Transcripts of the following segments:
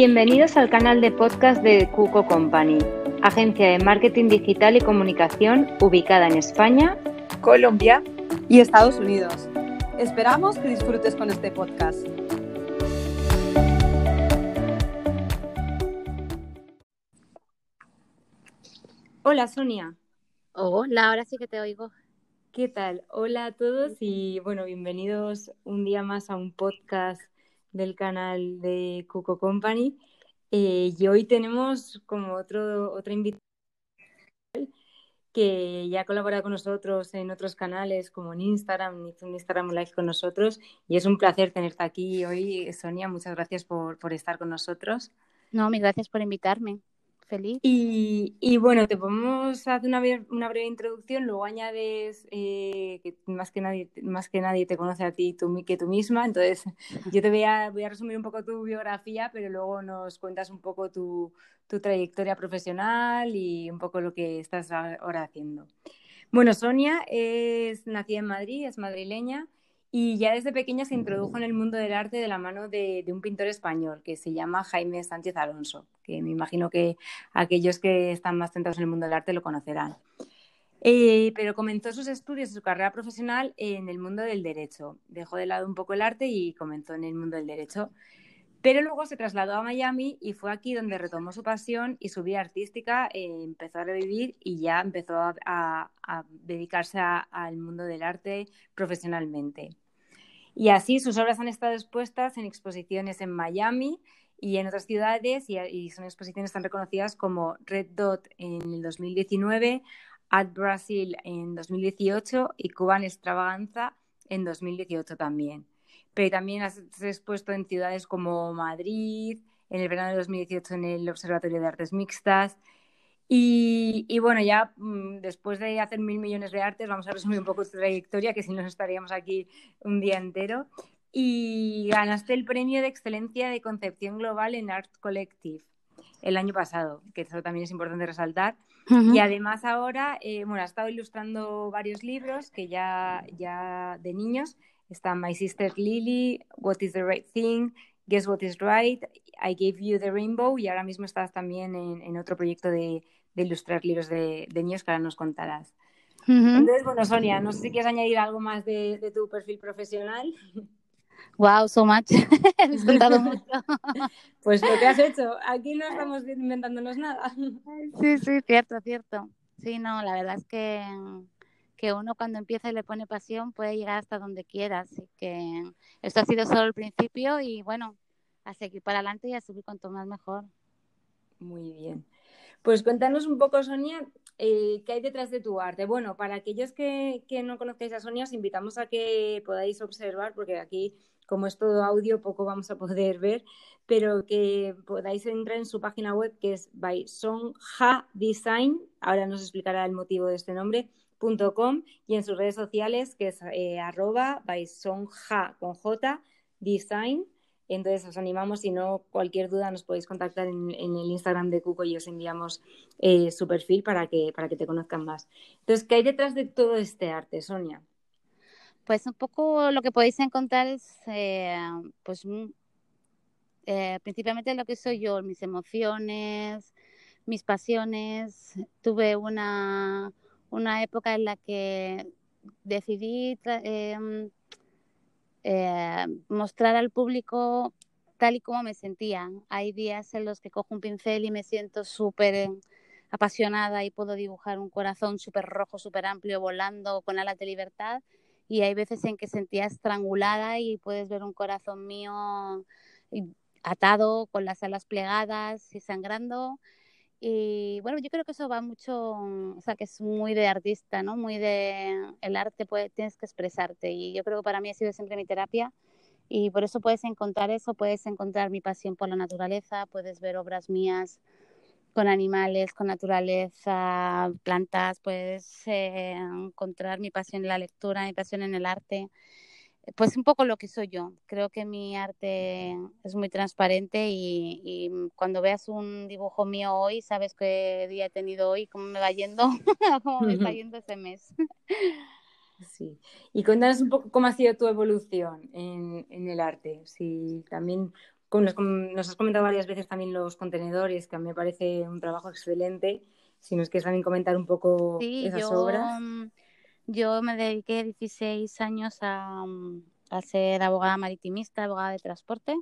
Bienvenidos al canal de podcast de Cuco Company, agencia de marketing digital y comunicación ubicada en España, Colombia y Estados Unidos. Esperamos que disfrutes con este podcast. Hola Sonia. Hola, ahora sí que te oigo. ¿Qué tal? Hola a todos y bueno, bienvenidos un día más a un podcast del canal de Cuco Company. Eh, y hoy tenemos como otro, otra invitación que ya colabora con nosotros en otros canales como en Instagram, hizo un Instagram Live con nosotros y es un placer tenerte aquí hoy, Sonia. Muchas gracias por, por estar con nosotros. No, mil gracias por invitarme feliz. Y, bueno, te podemos hacer una, una breve introducción, luego añades eh, que más que, nadie, más que nadie te conoce a ti tú, que tú misma, entonces yo te voy a, voy a resumir un poco tu biografía, pero luego nos cuentas un poco tu, tu trayectoria profesional y un poco lo que estás ahora haciendo. Bueno, Sonia es nacida en Madrid, es madrileña y ya desde pequeña se introdujo en el mundo del arte de la mano de, un pintor español que se llama Jaime Sánchez Alonso, que me imagino que aquellos que están más centrados en el mundo del arte lo conocerán. Eh, pero comenzó sus estudios y su carrera profesional en el mundo del derecho. Dejó de lado un poco el arte y comenzó en el mundo del derecho. Pero luego se trasladó a Miami y fue aquí donde retomó su pasión y su vida artística eh, empezó a revivir y ya empezó a, dedicarse al mundo del arte profesionalmente. Y así sus obras han estado expuestas en exposiciones en Miami y en otras ciudades y, son exposiciones tan reconocidas como Red Dot en el 2019, Art Brasil en 2018 y Cuban Extravaganza en 2018 también pero también has expuesto en ciudades como Madrid, en el verano de 2018 en el Observatorio de Artes Mixtas. Y, bueno, ya mm, después de hacer mil millones de artes, vamos a resumir un poco tu trayectoria, que si no estaríamos aquí un día entero. Y ganaste el premio de excelencia de concepción global en Art Collective el año pasado, que eso también es importante resaltar. Y además ahora, eh, bueno, has estado ilustrando varios libros que ya, ya de niños Está My Sister Lily, What is the Right Thing, Guess What is Right, I Gave You the Rainbow y ahora mismo estás también en, otro proyecto de, ilustrar libros de, niños que ahora nos contarás. Entonces, bueno, Sonia, no sé si quieres añadir algo más de, tu perfil profesional. Wow, so much. Has contado mucho. pues lo que has hecho. Aquí no estamos inventándonos nada. Sí, sí, cierto, cierto. Sí, no, la verdad es que que uno cuando empieza y le pone pasión puede llegar hasta donde quiera. Así que esto ha sido solo el principio y bueno, a seguir para adelante y a subir cuanto más mejor. Muy bien. Pues cuéntanos un poco, Sonia, eh, qué hay detrás de tu arte. Bueno, para aquellos que, no conozcáis a Sonia, os invitamos a que podáis observar, porque aquí, como es todo audio, poco vamos a poder ver, pero que podáis entrar en su página web, que es by Sonja Design. Ahora nos explicará el motivo de este nombre Y en sus redes sociales que es eh, arroba baisonja con J design. Entonces os animamos, si no, cualquier duda nos podéis contactar en, el Instagram de Cuco y os enviamos eh, su perfil para que, para que te conozcan más. Entonces, ¿qué hay detrás de todo este arte, Sonia? Pues un poco lo que podéis encontrar es, eh, pues, principalmente lo que soy yo, mis emociones, mis pasiones. Tuve una, una época en la que decidí em, eh, mostrar al público tal y como me sentía. Hay días en los que cojo un pincel y me siento súper apasionada y puedo dibujar un corazón súper rojo, súper amplio, volando con alas de libertad. Y hay veces en que sentía estrangulada y puedes ver un corazón mío atado, con las alas plegadas y sangrando. Y bueno, yo creo que eso va mucho, o sea, que es muy de artista, ¿no? Muy de el arte, puede, tienes que expresarte. Y yo creo que para mí ha sido siempre mi terapia. Y por eso puedes encontrar eso, puedes encontrar mi pasión por la naturaleza, puedes ver obras mías con animales, con naturaleza, plantas, puedes eh, encontrar mi pasión en la lectura, mi pasión en el arte pues un poco lo que soy yo. Creo que mi arte es muy transparente y, cuando veas un dibujo mío hoy, sabes qué día he tenido hoy, cómo me va yendo, cómo me está yendo ese mes. Sí. Y cuéntanos un poco cómo ha sido tu evolución en, el arte. Si también nos, has comentado varias veces también los contenedores, que a mí me parece un trabajo excelente. Si nos quieres también comentar un poco esas obras. Yo me dediqué 16 años a, mm, a ser abogada maritimista, abogada de transporte.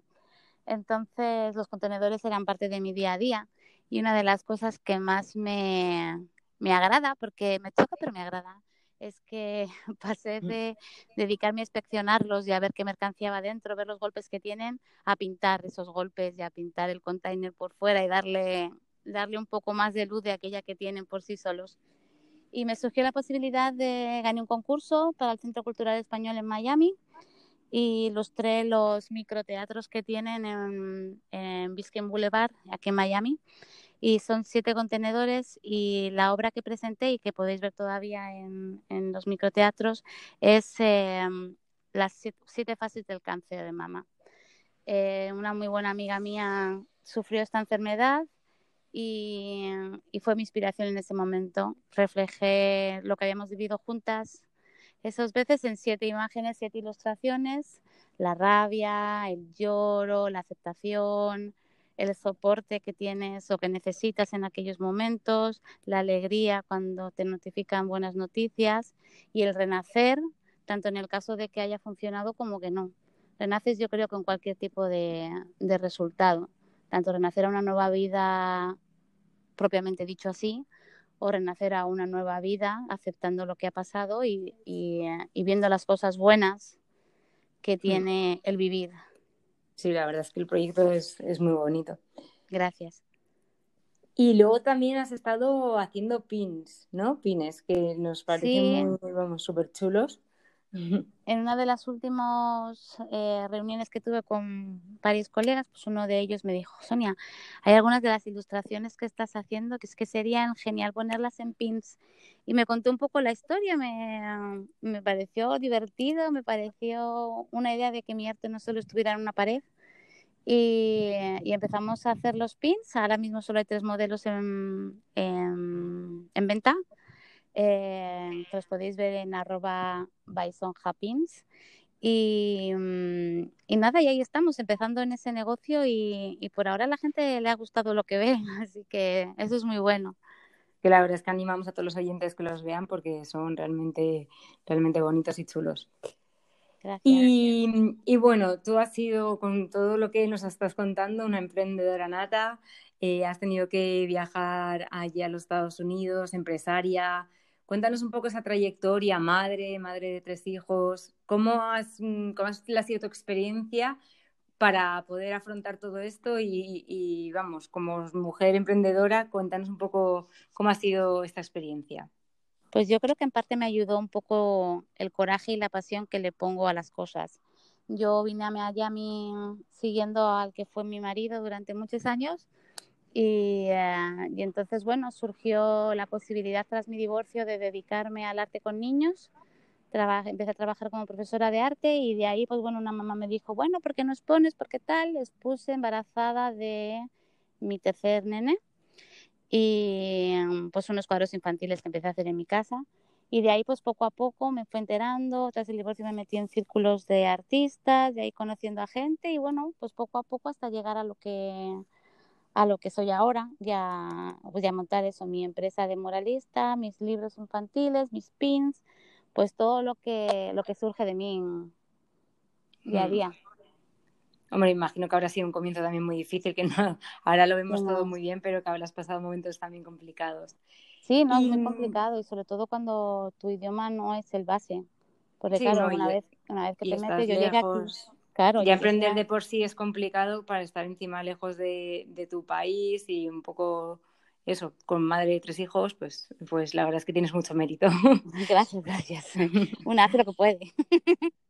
Entonces los contenedores eran parte de mi día a día y una de las cosas que más me, me agrada, porque me toca pero me agrada, es que pasé mm. de dedicarme a inspeccionarlos y a ver qué mercancía va dentro, ver los golpes que tienen, a pintar esos golpes y a pintar el container por fuera y darle, darle un poco más de luz de aquella que tienen por sí solos. Y me surgió la posibilidad de ganar un concurso para el Centro Cultural Español en Miami y ilustré los microteatros que tienen en, en Biscayne Boulevard, aquí en Miami y son siete contenedores y la obra que presenté y que podéis ver todavía en, en los microteatros es em, las siete, fases del cáncer de mama. Eh, una muy buena amiga mía sufrió esta enfermedad y, y, fue mi inspiración en ese momento. Reflejé lo que habíamos vivido juntas esas veces en siete imágenes, siete ilustraciones, la rabia, el lloro, la aceptación, el soporte que tienes o que necesitas en aquellos momentos, la alegría cuando te notifican buenas noticias y el renacer, tanto en el caso de que haya funcionado como que no. Renaces yo creo con cualquier tipo de, resultado, tanto renacer a una nueva vida propiamente dicho así, o renacer a una nueva vida aceptando lo que ha pasado y, y viendo las cosas buenas que mm. tiene el vivir. Sí, la verdad es que el proyecto es, muy bonito. Gracias. Y luego también has estado haciendo pins, ¿no? Pines, que nos parecen súper chulos. En una de las últimas eh, reuniones que tuve con varios colegas, pues uno de ellos me dijo, Sonia, hay algunas de las ilustraciones que estás haciendo que es que serían genial ponerlas en pins. Y me contó un poco la historia, me, me pareció divertido, me pareció una idea de que mi arte no solo estuviera en una pared. Y, y empezamos a hacer los pins. Ahora mismo solo hay tres modelos en, en, en venta eh, que los podéis ver en arroba bisonhappins. Y, mm, y, nada, y ahí estamos, empezando en ese negocio y, y, por ahora a la gente le ha gustado lo que ve, así que eso es muy bueno. Que la verdad es que animamos a todos los oyentes que los vean porque son realmente, realmente bonitos y chulos. Gracias. Y, y bueno, tú has sido, con todo lo que nos estás contando, una emprendedora nata, eh, has tenido que viajar allí a los Estados Unidos, empresaria, Cuéntanos un poco esa trayectoria, madre, madre de tres hijos, ¿cómo, has, mm, cómo ha sido tu experiencia para poder afrontar todo esto? Y, vamos, como mujer emprendedora, cuéntanos un poco cómo ha sido esta experiencia. Pues yo creo que en parte me ayudó un poco el coraje y la pasión que le pongo a las cosas. Yo vine a Miami siguiendo al que fue mi marido durante muchos años y, eh, y, entonces, bueno, surgió la posibilidad tras mi divorcio de dedicarme al arte con niños. empecé a trabajar como profesora de arte y de ahí, pues bueno, una mamá me dijo, bueno, ¿por qué no expones? ¿Por qué tal? Les puse embarazada de mi tercer nene y pues unos cuadros infantiles que empecé a hacer en mi casa. Y de ahí, pues poco a poco me fue enterando, tras el divorcio me metí en círculos de artistas, de ahí conociendo a gente y bueno, pues poco a poco hasta llegar a lo que a lo que soy ahora, ya pues ya montar eso, mi empresa de moralista, mis libros infantiles, mis pins, pues todo lo que lo que surge de mí día a mm. día. Hombre, imagino que habrá sido un comienzo también muy difícil, que no, ahora lo vemos todo muy bien, pero que habrás pasado momentos también complicados. Sí, no, es muy complicado y sobre todo cuando tu idioma no es el base. Porque claro, una, vez, una vez que te metes, yo llegué aquí y aprender de por sí es complicado para estar encima lejos de, tu país y un poco eso, con madre de tres hijos, pues, pues la verdad es que tienes mucho mérito. Gracias, gracias. Una hace lo que puede.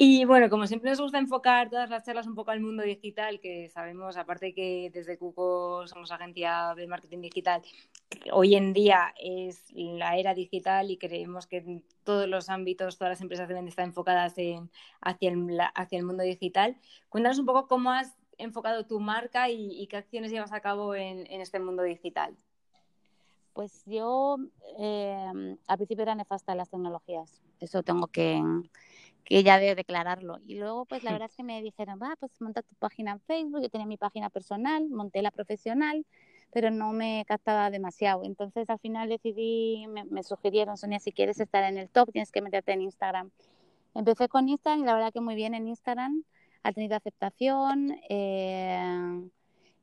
Y bueno, como siempre nos gusta enfocar todas las charlas un poco al mundo digital, que sabemos, aparte que desde Cuco somos agencia de marketing digital, hoy en día es la era digital y creemos que todos los ámbitos, todas las empresas deben estar enfocadas en, hacia, el, mundo digital. Cuéntanos un poco cómo has enfocado tu marca y, qué acciones llevas a cabo en, este mundo digital. Pues yo eh, al principio era nefasta en las tecnologías, eso tengo que que ya de declararlo. Y luego, pues la verdad es que me dijeron, va, pues monta tu página en Facebook, yo tenía mi página personal, monté la profesional, pero no me captaba demasiado. Entonces al final decidí, me, sugirieron, Sonia, si quieres estar en el top, tienes que meterte en Instagram. Empecé con Instagram y la verdad que muy bien en Instagram, ha tenido aceptación eh,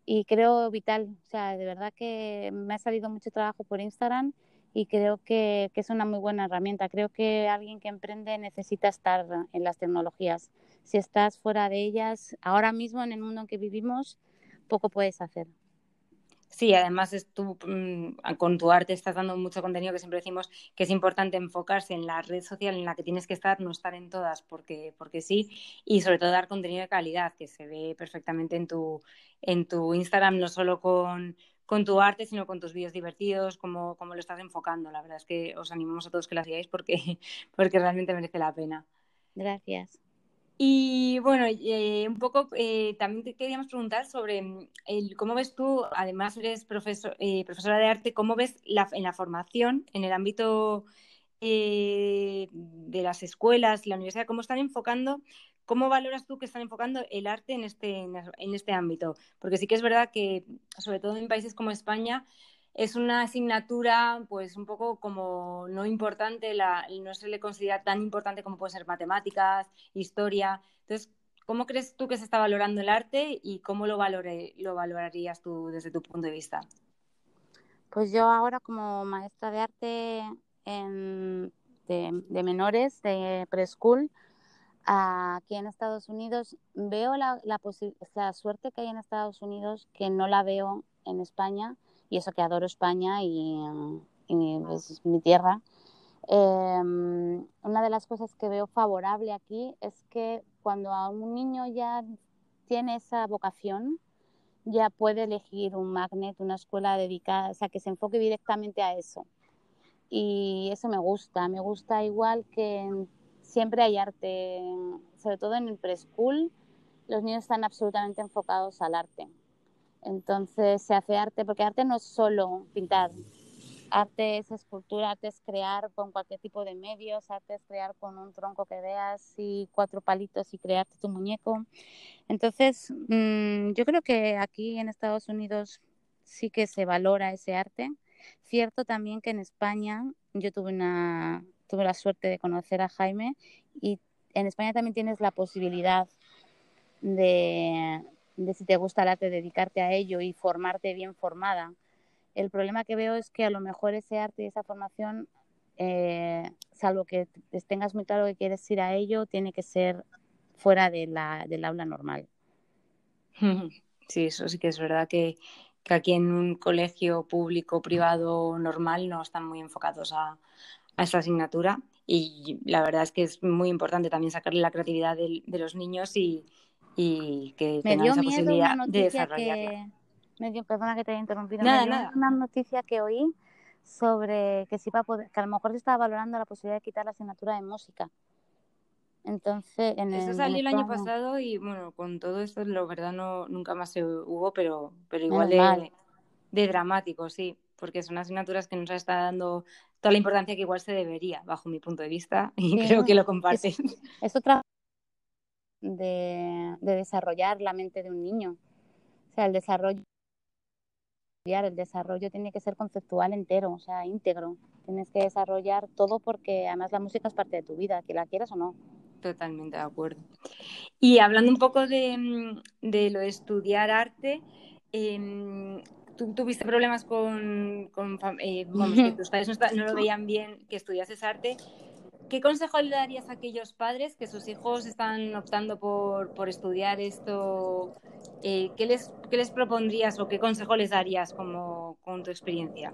y creo vital, o sea, de verdad que me ha salido mucho trabajo por Instagram y creo que, que, es una muy buena herramienta. Creo que alguien que emprende necesita estar en las tecnologías. Si estás fuera de ellas, ahora mismo en el mundo en que vivimos, poco puedes hacer. Sí, además es tú, mm, con tu arte estás dando mucho contenido que siempre decimos que es importante enfocarse en la red social en la que tienes que estar, no estar en todas porque, porque sí, y sobre todo dar contenido de calidad que se ve perfectamente en tu, en tu Instagram, no solo con, con tu arte, sino con tus vídeos divertidos, como, como lo estás enfocando. La verdad es que os animamos a todos que la sigáis porque, porque realmente merece la pena. Gracias. Y bueno, eh, un poco eh, también te queríamos preguntar sobre mm, el, cómo ves tú, además eres profesor, eh, profesora de arte, cómo ves la, en la formación, en el ámbito de las escuelas, la universidad, cómo están enfocando, cómo valoras tú que están enfocando el arte en este, en este ámbito. Porque sí que es verdad que, sobre todo en países como España, es una asignatura pues un poco como no importante, la, no se le considera tan importante como puede ser matemáticas, historia. Entonces, ¿cómo crees tú que se está valorando el arte y cómo lo, lo valorarías tú desde tu punto de vista? Pues yo ahora como maestra de arte en, de, menores, de preschool, aquí en Estados Unidos, veo la, la, la suerte que hay en Estados Unidos que no la veo en España y eso que adoro España y, es mi tierra. Em, una de las cosas que veo favorable aquí es que cuando a un niño ya tiene esa vocación, ya puede elegir un magnet, una escuela dedicada, o sea, que se enfoque directamente a eso. Y eso me gusta, me gusta igual que siempre hay arte, sobre todo en el preschool, los niños están absolutamente enfocados al arte. Entonces se hace arte, porque arte no es solo pintar, arte es escultura, arte es crear con cualquier tipo de medios, arte es crear con un tronco que veas y cuatro palitos y crearte tu muñeco. Entonces, mm, yo creo que aquí en Estados Unidos sí que se valora ese arte. Cierto también que en España yo tuve una tuve la suerte de conocer a Jaime y en España también tienes la posibilidad de, de si te gusta el arte, dedicarte a ello y formarte bien formada. El problema que veo es que a lo mejor ese arte y esa formación, eh, salvo que tengas muy claro que quieres ir a ello, tiene que ser fuera de la, del aula normal. Sí, eso sí que es verdad que, que aquí en un colegio público, privado, normal, no están muy enfocados a, a esta asignatura y la verdad es que es muy importante también sacarle la creatividad de, de los niños y, y que me esa posibilidad de desarrollarla. Me dio, perdona que te haya interrumpido, nada, nada. una noticia que oí sobre que, si va a poder, que a lo mejor se estaba valorando la posibilidad de quitar la asignatura de música. Entonces, en Eso salió el año pasado y bueno, con todo esto, la verdad, no, nunca más se hubo, pero, pero igual de, de, dramático, sí, porque son asignaturas que nos está dando toda la importancia que igual se debería, bajo mi punto de vista, y creo que lo comparten. es otra de, desarrollar la mente de un niño. O sea, el desarrollo, el desarrollo tiene que ser conceptual entero, o sea, íntegro. Tienes que desarrollar todo porque además la música es parte de tu vida, que la quieras o no. Totalmente de acuerdo. Y hablando un poco de, mm, lo de estudiar arte, em, ¿tú tuviste problemas con, con eh, que tus padres no, no, lo veían bien que estudiases arte? ¿Qué consejo le darías a aquellos padres que sus hijos están optando por, estudiar esto? Eh, ¿qué, les, ¿Qué les propondrías o qué consejo les darías como, con tu experiencia?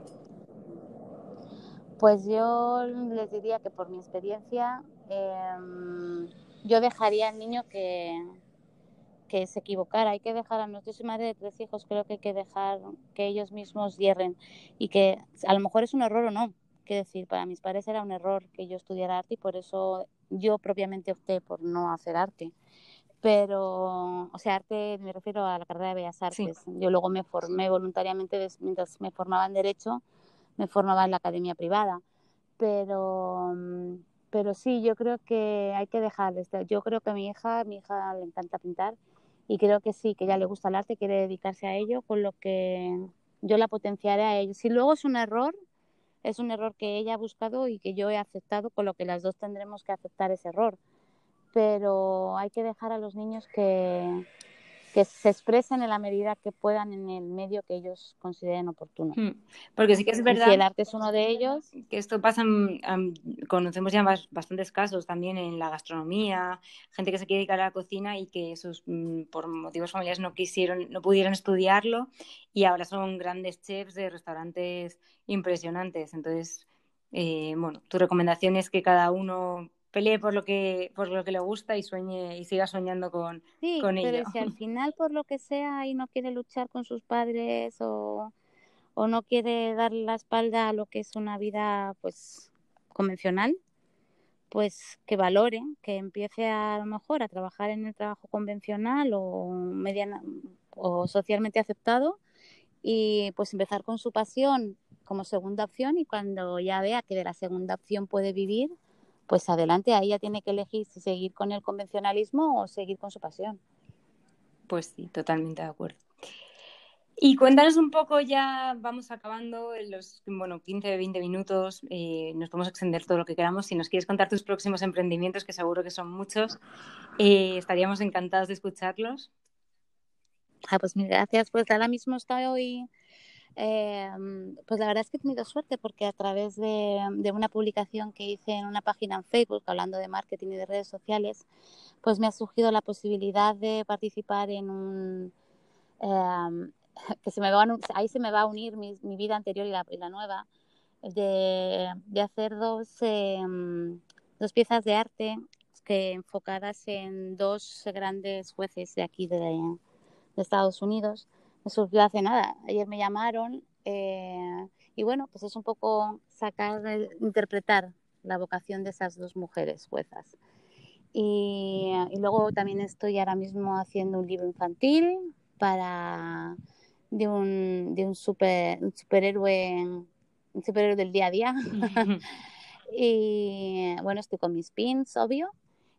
Pues yo les diría que por mi experiencia em, yo dejaría al niño que, que se equivocara. Hay que dejar a nuestros yo madre de tres hijos, creo que hay que dejar que ellos mismos hierren y que a lo mejor es un error o no, decir, para mis padres era un error que yo estudiara arte y por eso yo propiamente opté por no hacer arte. Pero, o sea, arte me refiero a la carrera de Bellas Artes. Yo luego me formé voluntariamente, mientras me formaba en Derecho, me formaba en la academia privada. Pero, pero sí, yo creo que hay que dejar. Yo creo que a mi hija, mi hija le encanta pintar y creo que sí, que ella le gusta el arte, quiere dedicarse a ello, con lo que yo la potenciaré a ello. Si luego es un error, es un error que ella ha buscado y que yo he aceptado, con lo que las dos tendremos que aceptar ese error. Pero hay que dejar a los niños que, que se expresen en la medida que puedan en el medio que ellos consideren oportuno. Hmm. Porque sí que es verdad. Y el arte es uno de ellos. Que esto pasa, conocemos ya bastantes casos también en la gastronomía, gente que se quiere dedicar a la cocina y que sus, mm, por motivos familiares no quisieron, no pudieron estudiarlo y ahora son grandes chefs de restaurantes impresionantes. Entonces, eh, bueno, tu recomendación es que cada uno pelee por lo que por lo que le gusta y sueñe y siga soñando con, sí, con pero si al final por lo que sea y no quiere luchar con sus padres o, o no quiere darle la espalda a lo que es una vida pues convencional pues que valore que empiece a, a lo mejor a trabajar en el trabajo convencional o mediana o socialmente aceptado y pues empezar con su pasión como segunda opción y cuando ya vea que de la segunda opción puede vivir pues adelante, ahí ya tiene que elegir si seguir con el convencionalismo o seguir con su pasión. Pues sí, totalmente de acuerdo. Y cuéntanos un poco, ya vamos acabando en los bueno, 15, 20 minutos, eh, nos podemos extender todo lo que queramos. Si nos quieres contar tus próximos emprendimientos, que seguro que son muchos, eh, estaríamos encantados de escucharlos. Ah, pues mil gracias. Pues ahora mismo estoy hoy eh, pues la verdad es que he tenido suerte porque a través de, una publicación que hice en una página en Facebook hablando de marketing y de redes sociales, pues me ha surgido la posibilidad de participar en un... Em, que se me va ahí se me va a unir mi, vida anterior y la, nueva, de, hacer dos, em, dos piezas de arte que enfocadas en dos grandes jueces de aquí de, de Estados Unidos me surgió hace nada. Ayer me llamaron eh, y bueno, pues es un poco sacar, interpretar la vocación de esas dos mujeres juezas. Y, luego también estoy ahora mismo haciendo un libro infantil para de un, de un, super, un superhéroe un superhéroe del día a día. y bueno, estoy con mis pins, obvio,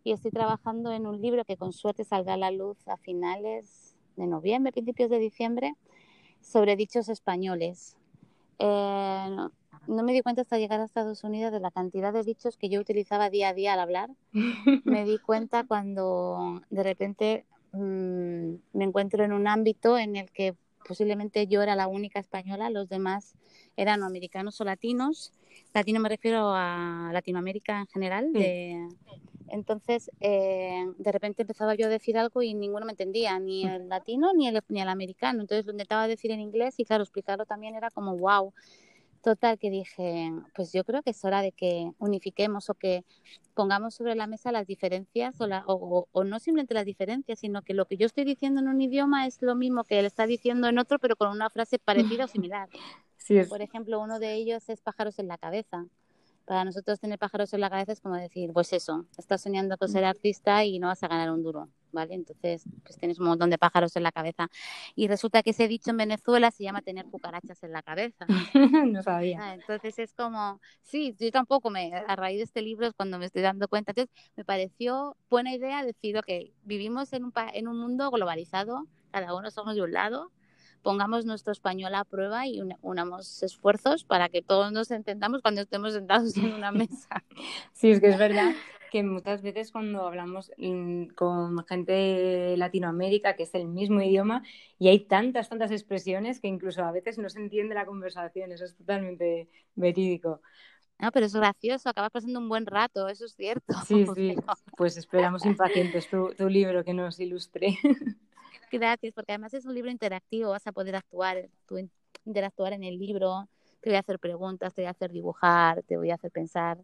y estoy trabajando en un libro que con suerte salga a la luz a finales de noviembre, principios de diciembre, sobre dichos españoles. Eh, no, me di cuenta hasta llegar a Estados Unidos de la cantidad de dichos que yo utilizaba día a día al hablar. me di cuenta cuando de repente mm, me encuentro en un ámbito en el que posiblemente yo era la única española, los demás eran americanos o latinos. Latino me refiero a Latinoamérica en general, de, entonces, eh, de repente empezaba yo a decir algo y ninguno me entendía, ni el latino ni el, ni el americano. Entonces lo intentaba decir en inglés y claro, explicarlo también era como wow. Total, que dije, pues yo creo que es hora de que unifiquemos o que pongamos sobre la mesa las diferencias o, o, o, no simplemente las diferencias, sino que lo que yo estoy diciendo en un idioma es lo mismo que él está diciendo en otro, pero con una frase parecida o similar. Por ejemplo, uno de ellos es pájaros en la cabeza para nosotros tener pájaros en la cabeza es como decir, pues eso, estás soñando con ser artista y no vas a ganar un duro, ¿vale? Entonces, pues tienes un montón de pájaros en la cabeza. Y resulta que ese dicho en Venezuela se llama tener cucarachas en la cabeza. no sabía. Ah, entonces es como, sí, yo tampoco me, a raíz de este libro es cuando me estoy dando cuenta. Entonces, me pareció buena idea decir, ok, vivimos en un, en un mundo globalizado, cada uno somos de un lado, pongamos nuestro español a prueba y unamos esfuerzos para que todos nos entendamos cuando estemos sentados en una mesa. Sí, es que es verdad que muchas veces cuando hablamos mm, con gente de Latinoamérica, que es el mismo idioma, y hay tantas, tantas expresiones que incluso a veces no se entiende la conversación, eso es totalmente verídico. No, pero es gracioso, acabas pasando un buen rato, eso es cierto. Sí, sí, pues esperamos impacientes tu, tu libro que nos ilustre. Gracias, porque además es un libro interactivo, vas a poder actuar, interactuar en el libro, te voy a hacer preguntas, te voy a hacer dibujar, te voy a hacer pensar.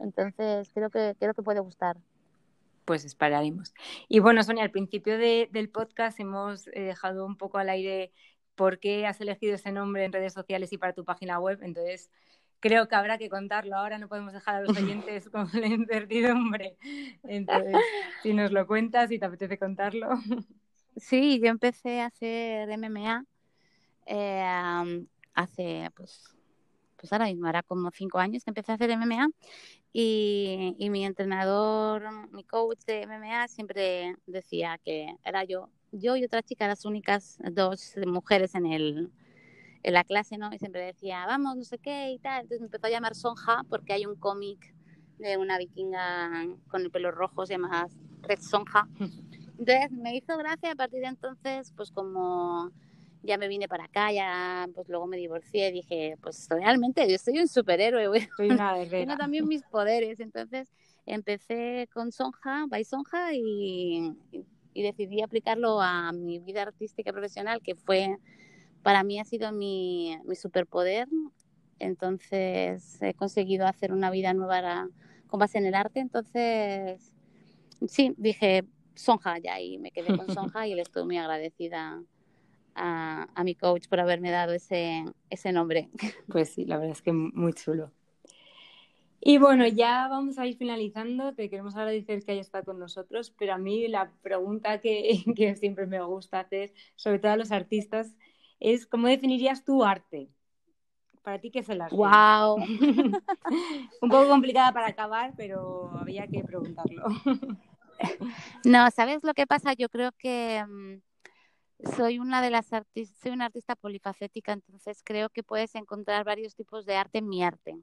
Entonces, creo que, creo que puede gustar. Pues esperaremos. Y bueno, Sonia, al principio del podcast hemos eh, dejado un poco al aire por qué has elegido ese nombre en redes sociales y para tu página web. Entonces, creo que habrá que contarlo. Ahora no podemos dejar a los oyentes con la incertidumbre. Entonces, si nos lo cuentas y te apetece contarlo. Sí, yo empecé a hacer MMA eh, hace, pues, pues ahora mismo, era como cinco años que empecé a hacer MMA Y, y, mi entrenador, mi coach de MMA siempre decía que era yo, yo y otra chica las únicas dos mujeres en, el, en la clase, ¿no? Y siempre decía, vamos, no sé qué y tal. Entonces me empezó a llamar Sonja porque hay un cómic de una vikinga con el pelo rojo, se llama Red Sonja. Entonces me hizo gracia a partir de entonces, pues como ya me vine para acá, ya pues luego me divorcié, dije, pues realmente yo soy un superhéroe, güey. Soy una Tengo también mis poderes, entonces empecé con Sonja, by Sonja y, y, decidí aplicarlo a mi vida artística y profesional, que fue, para mí ha sido mi, mi superpoder, entonces he conseguido hacer una vida nueva con base en el arte, entonces sí, dije Sonja ya y me quedé con Sonja y le estoy muy agradecida a, mi coach por haberme dado ese, ese nombre. Pues sí, la verdad es que muy chulo. Y bueno, ya vamos a ir finalizando. Te queremos agradecer que hayas estado con nosotros, pero a mí la pregunta que, que siempre me gusta hacer, sobre todo a los artistas, es ¿cómo definirías tu arte? Para ti, ¿qué es el arte? ¡Wow! Un poco complicada para acabar, pero había que preguntarlo. no, ¿sabes lo que pasa? Yo creo que mm, soy una de las artistas, soy una artista polifacética, entonces creo que puedes encontrar varios tipos de arte en mi arte.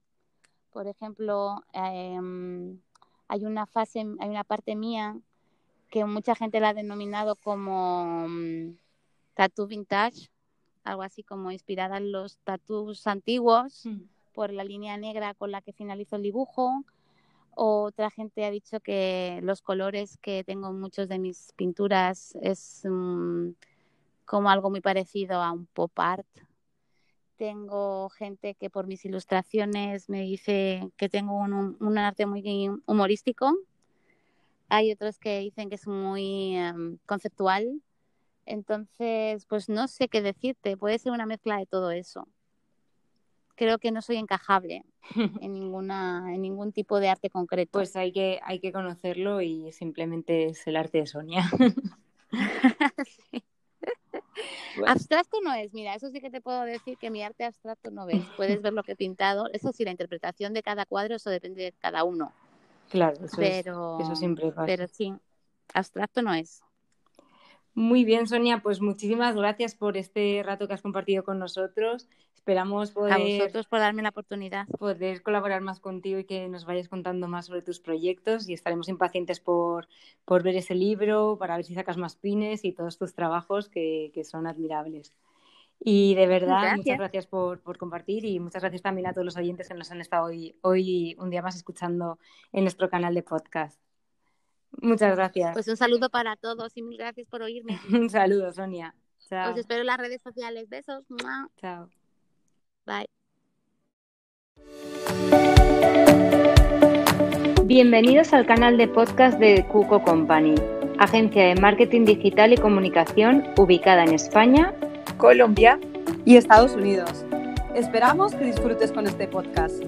Por ejemplo, em, hay una fase, hay una parte mía que mucha gente la ha denominado como um, tattoo vintage, algo así como inspirada en los tattoos antiguos mm. por la línea negra con la que finalizo el dibujo. Otra gente ha dicho que los colores que tengo en muchos de mis pinturas es como algo muy parecido a un pop art. Tengo gente que por mis ilustraciones me dice que tengo un, arte muy humorístico. Hay otros que dicen que es muy em, conceptual. Entonces, pues no sé qué decirte. Puede ser una mezcla de todo eso. Creo que no soy encajable en ninguna en ningún tipo de arte concreto. Pues hay que hay que conocerlo y simplemente es el arte de Sonia. sí. Abstracto no es, mira, eso sí que te puedo decir que mi arte abstracto no ves. Puedes ver lo que he pintado. Eso sí, la interpretación de cada cuadro, eso depende de cada uno. Claro, eso, pero, eso siempre pasa. Pero sí, abstracto no es. Muy bien, Sonia, pues muchísimas gracias por este rato que has compartido con nosotros. Esperamos poder... A vosotros por darme la oportunidad. Poder colaborar más contigo y que nos vayas contando más sobre tus proyectos y estaremos impacientes por, por ver ese libro, para ver si sacas más pines y todos tus trabajos que, que son admirables. Y de verdad, muchas gracias por, por, compartir y muchas gracias también a todos los oyentes que nos han estado hoy, hoy un día más escuchando en nuestro canal de podcast. Muchas gracias. Pues un saludo para todos y mil gracias por oírme. un saludo, Sonia. Chao. Os espero en las redes sociales. Besos. Chao. Bye. Bienvenidos al canal de podcast de Cuco Company, agencia de marketing digital y comunicación ubicada en España, Colombia y Estados Unidos. Esperamos que disfrutes con este podcast.